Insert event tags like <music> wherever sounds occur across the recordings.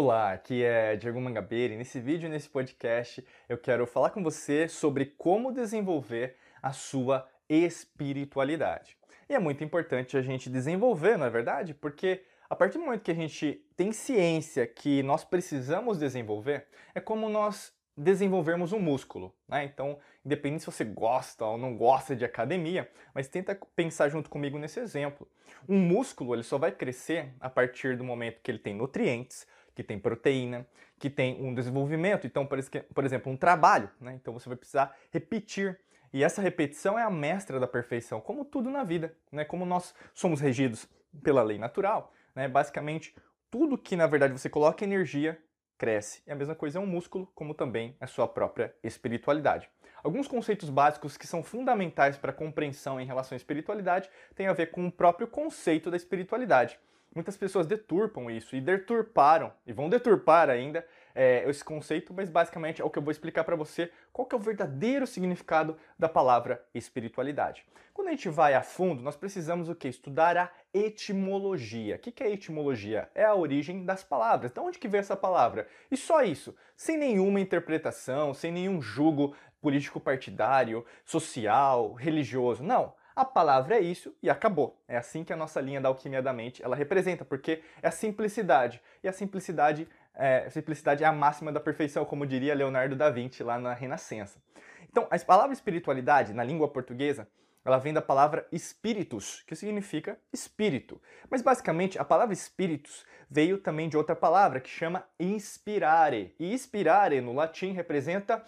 Olá, aqui é Diego Mangabeira e nesse vídeo nesse podcast eu quero falar com você sobre como desenvolver a sua espiritualidade. E é muito importante a gente desenvolver, não é verdade? Porque a partir do momento que a gente tem ciência que nós precisamos desenvolver, é como nós desenvolvermos um músculo. Né? Então, independente se você gosta ou não gosta de academia, mas tenta pensar junto comigo nesse exemplo. Um músculo ele só vai crescer a partir do momento que ele tem nutrientes, que tem proteína, que tem um desenvolvimento, então, por exemplo, um trabalho, né? Então você vai precisar repetir. E essa repetição é a mestra da perfeição, como tudo na vida, né? Como nós somos regidos pela lei natural, né? Basicamente, tudo que na verdade você coloca energia cresce. E a mesma coisa é um músculo, como também a sua própria espiritualidade. Alguns conceitos básicos que são fundamentais para a compreensão em relação à espiritualidade têm a ver com o próprio conceito da espiritualidade. Muitas pessoas deturpam isso e deturparam e vão deturpar ainda é, esse conceito, mas basicamente é o que eu vou explicar para você qual que é o verdadeiro significado da palavra espiritualidade. Quando a gente vai a fundo, nós precisamos o que? Estudar a etimologia. O que é etimologia? É a origem das palavras. De onde que vem essa palavra? E só isso, sem nenhuma interpretação, sem nenhum julgo político partidário, social, religioso. Não a palavra é isso e acabou. É assim que a nossa linha da alquimia da mente ela representa, porque é a simplicidade. E a simplicidade é, a simplicidade é a máxima da perfeição, como diria Leonardo da Vinci lá na Renascença. Então, a palavra espiritualidade, na língua portuguesa, ela vem da palavra espíritus, que significa espírito. Mas basicamente a palavra espíritus veio também de outra palavra que chama inspirare. E inspirare no latim representa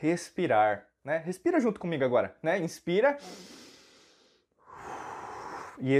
respirar né? Respira junto comigo agora, né? Inspira e,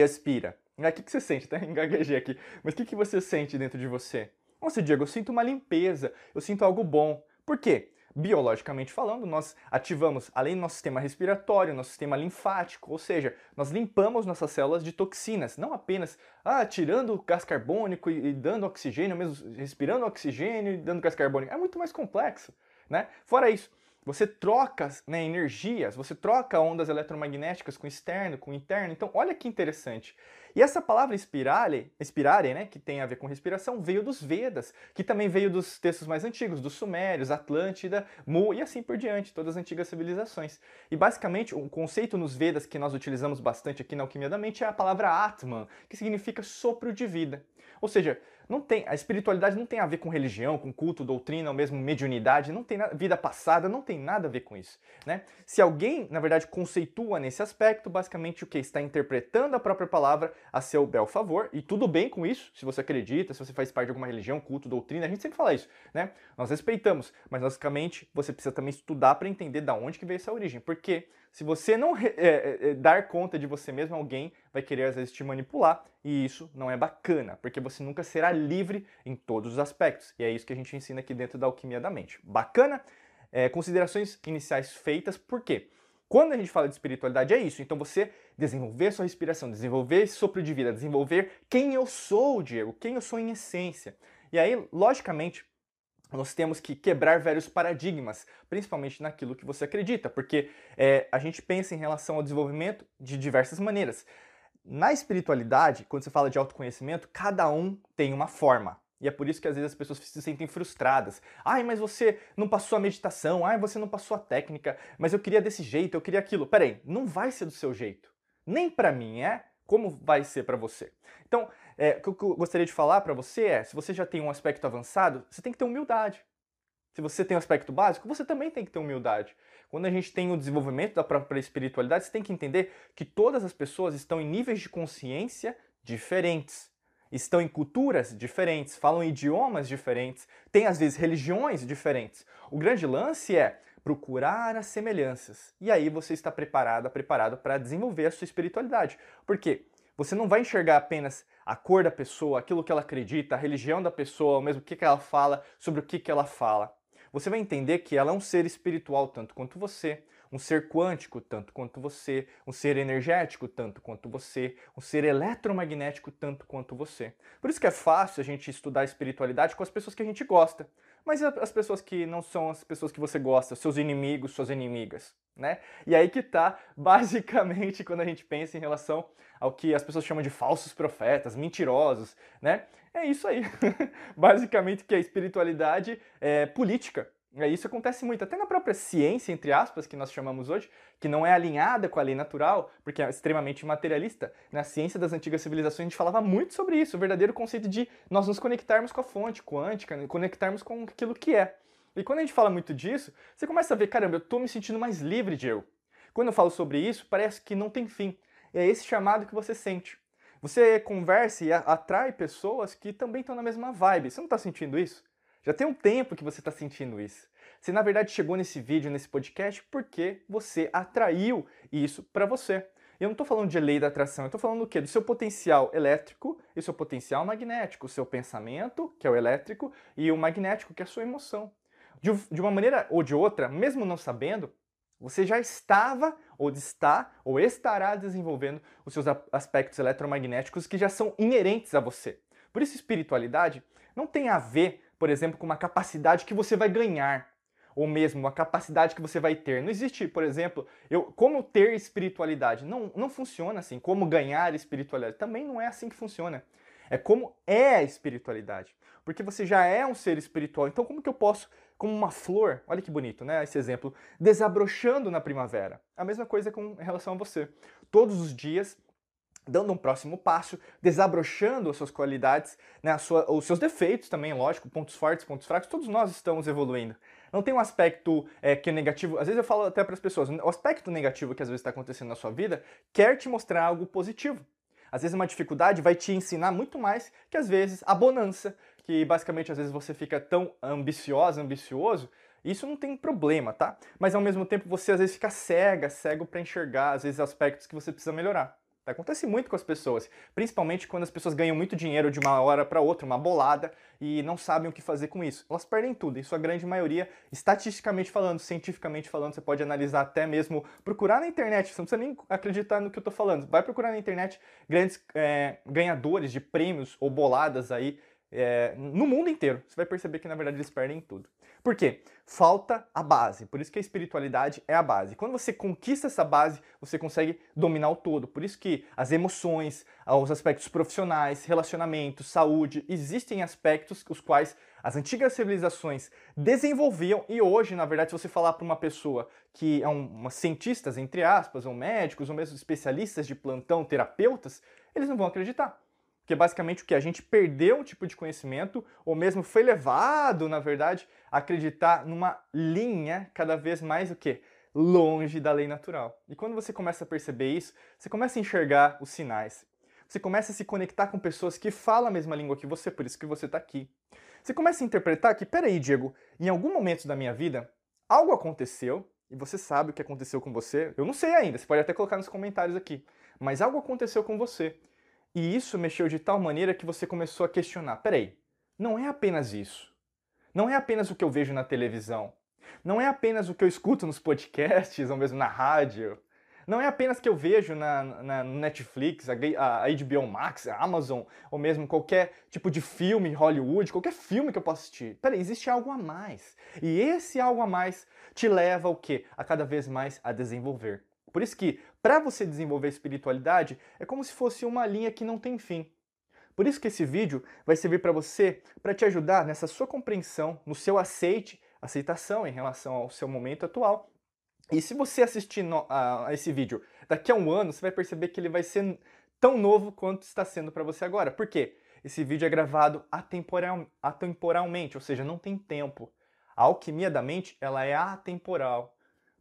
expira. O que, que você sente? <laughs> Até engaguejei aqui. Mas o que, que você sente dentro de você? Nossa, Diego, eu sinto uma limpeza, eu sinto algo bom. Por quê? Biologicamente falando, nós ativamos, além do nosso sistema respiratório, nosso sistema linfático, ou seja, nós limpamos nossas células de toxinas, não apenas ah, tirando gás carbônico e, e dando oxigênio, mesmo respirando oxigênio e dando gás carbônico. É muito mais complexo, né? Fora isso, você troca né, energias, você troca ondas eletromagnéticas com externo, com interno. Então, olha que interessante. E essa palavra inspirare, inspirare, né, que tem a ver com respiração, veio dos Vedas, que também veio dos textos mais antigos, dos Sumérios, Atlântida, Mu e assim por diante, todas as antigas civilizações. E basicamente, um conceito nos Vedas que nós utilizamos bastante aqui na Alquimia da Mente é a palavra Atman, que significa sopro de vida. Ou seja, não tem, a espiritualidade não tem a ver com religião, com culto, doutrina, ou mesmo mediunidade, não tem nada, vida passada, não tem nada a ver com isso, né? Se alguém, na verdade, conceitua nesse aspecto, basicamente o que está interpretando a própria palavra a seu bel favor, e tudo bem com isso, se você acredita, se você faz parte de alguma religião, culto, doutrina, a gente sempre fala isso, né? Nós respeitamos, mas basicamente você precisa também estudar para entender da onde que veio essa origem, porque se você não é, é, é, dar conta de você mesmo, alguém vai querer às vezes te manipular e isso não é bacana, porque você nunca será livre em todos os aspectos. E é isso que a gente ensina aqui dentro da alquimia da mente. Bacana? É, considerações iniciais feitas, por quê? Quando a gente fala de espiritualidade é isso, então você desenvolver sua respiração, desenvolver esse sopro de vida, desenvolver quem eu sou, Diego, quem eu sou em essência. E aí, logicamente, nós temos que quebrar velhos paradigmas, principalmente naquilo que você acredita, porque é, a gente pensa em relação ao desenvolvimento de diversas maneiras. Na espiritualidade, quando você fala de autoconhecimento, cada um tem uma forma. E é por isso que às vezes as pessoas se sentem frustradas. Ai, mas você não passou a meditação, ai, você não passou a técnica, mas eu queria desse jeito, eu queria aquilo. Peraí, não vai ser do seu jeito. Nem para mim é, como vai ser para você. Então, é, o que eu gostaria de falar para você é, se você já tem um aspecto avançado, você tem que ter humildade. Se você tem um aspecto básico, você também tem que ter humildade. Quando a gente tem o desenvolvimento da própria espiritualidade, você tem que entender que todas as pessoas estão em níveis de consciência diferentes. Estão em culturas diferentes, falam idiomas diferentes, têm às vezes religiões diferentes. O grande lance é procurar as semelhanças. E aí você está preparada, preparado para desenvolver a sua espiritualidade. Porque você não vai enxergar apenas a cor da pessoa, aquilo que ela acredita, a religião da pessoa, mesmo o que, que ela fala, sobre o que, que ela fala. Você vai entender que ela é um ser espiritual tanto quanto você, um ser quântico tanto quanto você, um ser energético tanto quanto você, um ser eletromagnético tanto quanto você. Por isso que é fácil a gente estudar espiritualidade com as pessoas que a gente gosta. Mas as pessoas que não são as pessoas que você gosta, seus inimigos, suas inimigas, né? E aí que tá, <laughs> basicamente, quando a gente pensa em relação ao que as pessoas chamam de falsos profetas, mentirosos, né? É isso aí. <laughs> basicamente que a espiritualidade é política. É, isso acontece muito, até na própria ciência, entre aspas, que nós chamamos hoje, que não é alinhada com a lei natural, porque é extremamente materialista. Na ciência das antigas civilizações a gente falava muito sobre isso, o verdadeiro conceito de nós nos conectarmos com a fonte quântica, conectarmos com aquilo que é. E quando a gente fala muito disso, você começa a ver, caramba, eu estou me sentindo mais livre de eu. Quando eu falo sobre isso, parece que não tem fim. É esse chamado que você sente. Você conversa e atrai pessoas que também estão na mesma vibe. Você não está sentindo isso? Já tem um tempo que você está sentindo isso. Você na verdade chegou nesse vídeo, nesse podcast, porque você atraiu isso para você. Eu não estou falando de lei da atração, eu estou falando do quê? Do seu potencial elétrico e seu potencial magnético, o seu pensamento, que é o elétrico, e o magnético, que é a sua emoção. De, de uma maneira ou de outra, mesmo não sabendo, você já estava, ou está, ou estará desenvolvendo os seus aspectos eletromagnéticos que já são inerentes a você. Por isso, espiritualidade não tem a ver por exemplo, com uma capacidade que você vai ganhar, ou mesmo uma capacidade que você vai ter. Não existe, por exemplo, eu como ter espiritualidade. Não, não funciona assim. Como ganhar espiritualidade. Também não é assim que funciona. É como é a espiritualidade. Porque você já é um ser espiritual. Então, como que eu posso, como uma flor, olha que bonito, né? Esse exemplo, desabrochando na primavera. A mesma coisa com relação a você. Todos os dias dando um próximo passo, desabrochando as suas qualidades, né, sua, os seus defeitos também, lógico, pontos fortes, pontos fracos, todos nós estamos evoluindo. Não tem um aspecto é, que é negativo, às vezes eu falo até para as pessoas, o aspecto negativo que às vezes está acontecendo na sua vida quer te mostrar algo positivo. Às vezes uma dificuldade vai te ensinar muito mais que às vezes a bonança, que basicamente às vezes você fica tão ambiciosa, ambicioso, isso não tem problema, tá? Mas ao mesmo tempo você às vezes fica cega, cego para enxergar às vezes aspectos que você precisa melhorar. Acontece muito com as pessoas, principalmente quando as pessoas ganham muito dinheiro de uma hora para outra, uma bolada, e não sabem o que fazer com isso. Elas perdem tudo, em sua grande maioria, estatisticamente falando, cientificamente falando, você pode analisar até mesmo, procurar na internet, você não precisa nem acreditar no que eu estou falando, vai procurar na internet grandes é, ganhadores de prêmios ou boladas aí é, no mundo inteiro. Você vai perceber que na verdade eles perdem tudo. Por quê? Falta a base. Por isso que a espiritualidade é a base. Quando você conquista essa base, você consegue dominar o todo. Por isso que as emoções, os aspectos profissionais, relacionamentos, saúde, existem aspectos os quais as antigas civilizações desenvolviam e hoje, na verdade, se você falar para uma pessoa que é um, uma cientistas, entre aspas, ou médicos, ou mesmo especialistas de plantão, terapeutas, eles não vão acreditar. Porque basicamente o que a gente perdeu um tipo de conhecimento, ou mesmo foi levado, na verdade, a acreditar numa linha cada vez mais o quê? Longe da lei natural. E quando você começa a perceber isso, você começa a enxergar os sinais. Você começa a se conectar com pessoas que falam a mesma língua que você, por isso que você está aqui. Você começa a interpretar que, peraí, Diego, em algum momento da minha vida, algo aconteceu, e você sabe o que aconteceu com você. Eu não sei ainda, você pode até colocar nos comentários aqui. Mas algo aconteceu com você. E isso mexeu de tal maneira que você começou a questionar: peraí, não é apenas isso. Não é apenas o que eu vejo na televisão. Não é apenas o que eu escuto nos podcasts ou mesmo na rádio. Não é apenas o que eu vejo na, na Netflix, a, a, HBO Max, a Amazon, ou mesmo qualquer tipo de filme Hollywood, qualquer filme que eu possa assistir. Peraí, existe algo a mais. E esse algo a mais te leva ao quê? A cada vez mais a desenvolver. Por isso que, para você desenvolver espiritualidade, é como se fosse uma linha que não tem fim. Por isso que esse vídeo vai servir para você, para te ajudar nessa sua compreensão, no seu aceite, aceitação em relação ao seu momento atual. E se você assistir no, a, a esse vídeo daqui a um ano, você vai perceber que ele vai ser tão novo quanto está sendo para você agora. Por quê? Esse vídeo é gravado atemporal, atemporalmente, ou seja, não tem tempo. A alquimia da mente ela é atemporal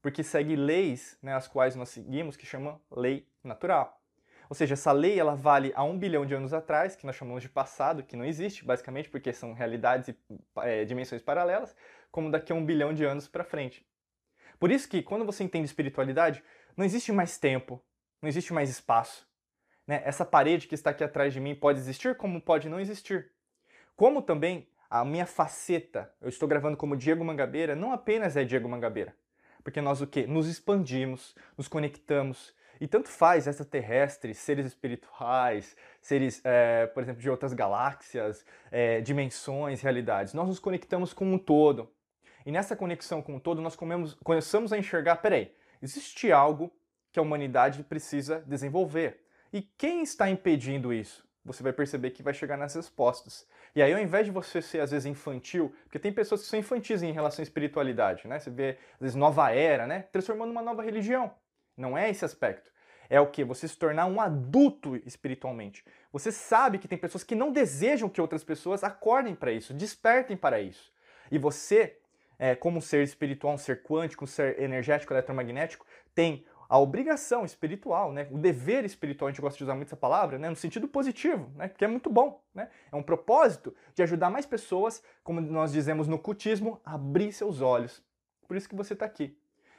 porque segue leis, né, as quais nós seguimos, que chama lei natural. Ou seja, essa lei ela vale há um bilhão de anos atrás, que nós chamamos de passado, que não existe, basicamente, porque são realidades e é, dimensões paralelas, como daqui a um bilhão de anos para frente. Por isso que, quando você entende espiritualidade, não existe mais tempo, não existe mais espaço. Né? Essa parede que está aqui atrás de mim pode existir, como pode não existir. Como também a minha faceta, eu estou gravando como Diego Mangabeira, não apenas é Diego Mangabeira porque nós o quê? Nos expandimos, nos conectamos E tanto faz extraterrestres, seres espirituais, seres, é, por exemplo, de outras galáxias, é, dimensões, realidades. Nós nos conectamos com um todo. E nessa conexão com o todo, nós comemos, começamos a enxergar: peraí, existe algo que a humanidade precisa desenvolver. E quem está impedindo isso? Você vai perceber que vai chegar nas respostas. E aí, ao invés de você ser, às vezes, infantil, porque tem pessoas que são infantis em relação à espiritualidade, né? Você vê, às vezes, nova era, né? Transformando uma nova religião. Não é esse aspecto. É o que? Você se tornar um adulto espiritualmente. Você sabe que tem pessoas que não desejam que outras pessoas acordem para isso, despertem para isso. E você, é, como um ser espiritual, um ser quântico, um ser energético, eletromagnético, tem a obrigação espiritual, né? o dever espiritual, a gente gosta de usar muito essa palavra, né? no sentido positivo, né? porque é muito bom. Né? É um propósito de ajudar mais pessoas, como nós dizemos no cultismo, a abrir seus olhos. Por isso que você está aqui.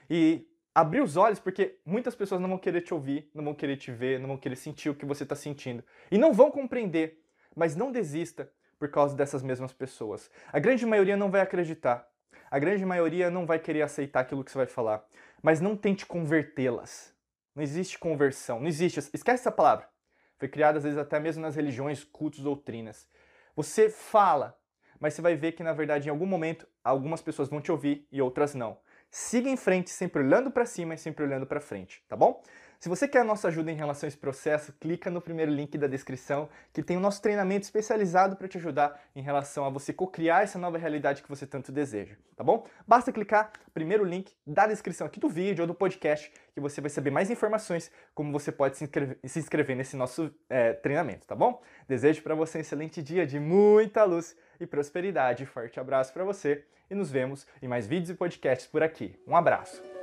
E abrir os olhos, porque muitas pessoas não vão querer te ouvir, não vão querer te ver, não vão querer sentir o que você está sentindo. E não vão compreender. Mas não desista por causa dessas mesmas pessoas. A grande maioria não vai acreditar. A grande maioria não vai querer aceitar aquilo que você vai falar. Mas não tente convertê-las. Não existe conversão. Não existe. Esquece essa palavra. Foi criada às vezes até mesmo nas religiões, cultos, doutrinas. Você fala, mas você vai ver que na verdade em algum momento algumas pessoas vão te ouvir e outras não. Siga em frente, sempre olhando para cima e sempre olhando para frente, tá bom? Se você quer a nossa ajuda em relação a esse processo, clica no primeiro link da descrição, que tem o nosso treinamento especializado para te ajudar em relação a você co-criar essa nova realidade que você tanto deseja, tá bom? Basta clicar no primeiro link da descrição aqui do vídeo ou do podcast, que você vai saber mais informações como você pode se inscrever, se inscrever nesse nosso é, treinamento, tá bom? Desejo para você um excelente dia de muita luz e prosperidade. Forte abraço para você e nos vemos em mais vídeos e podcasts por aqui. Um abraço!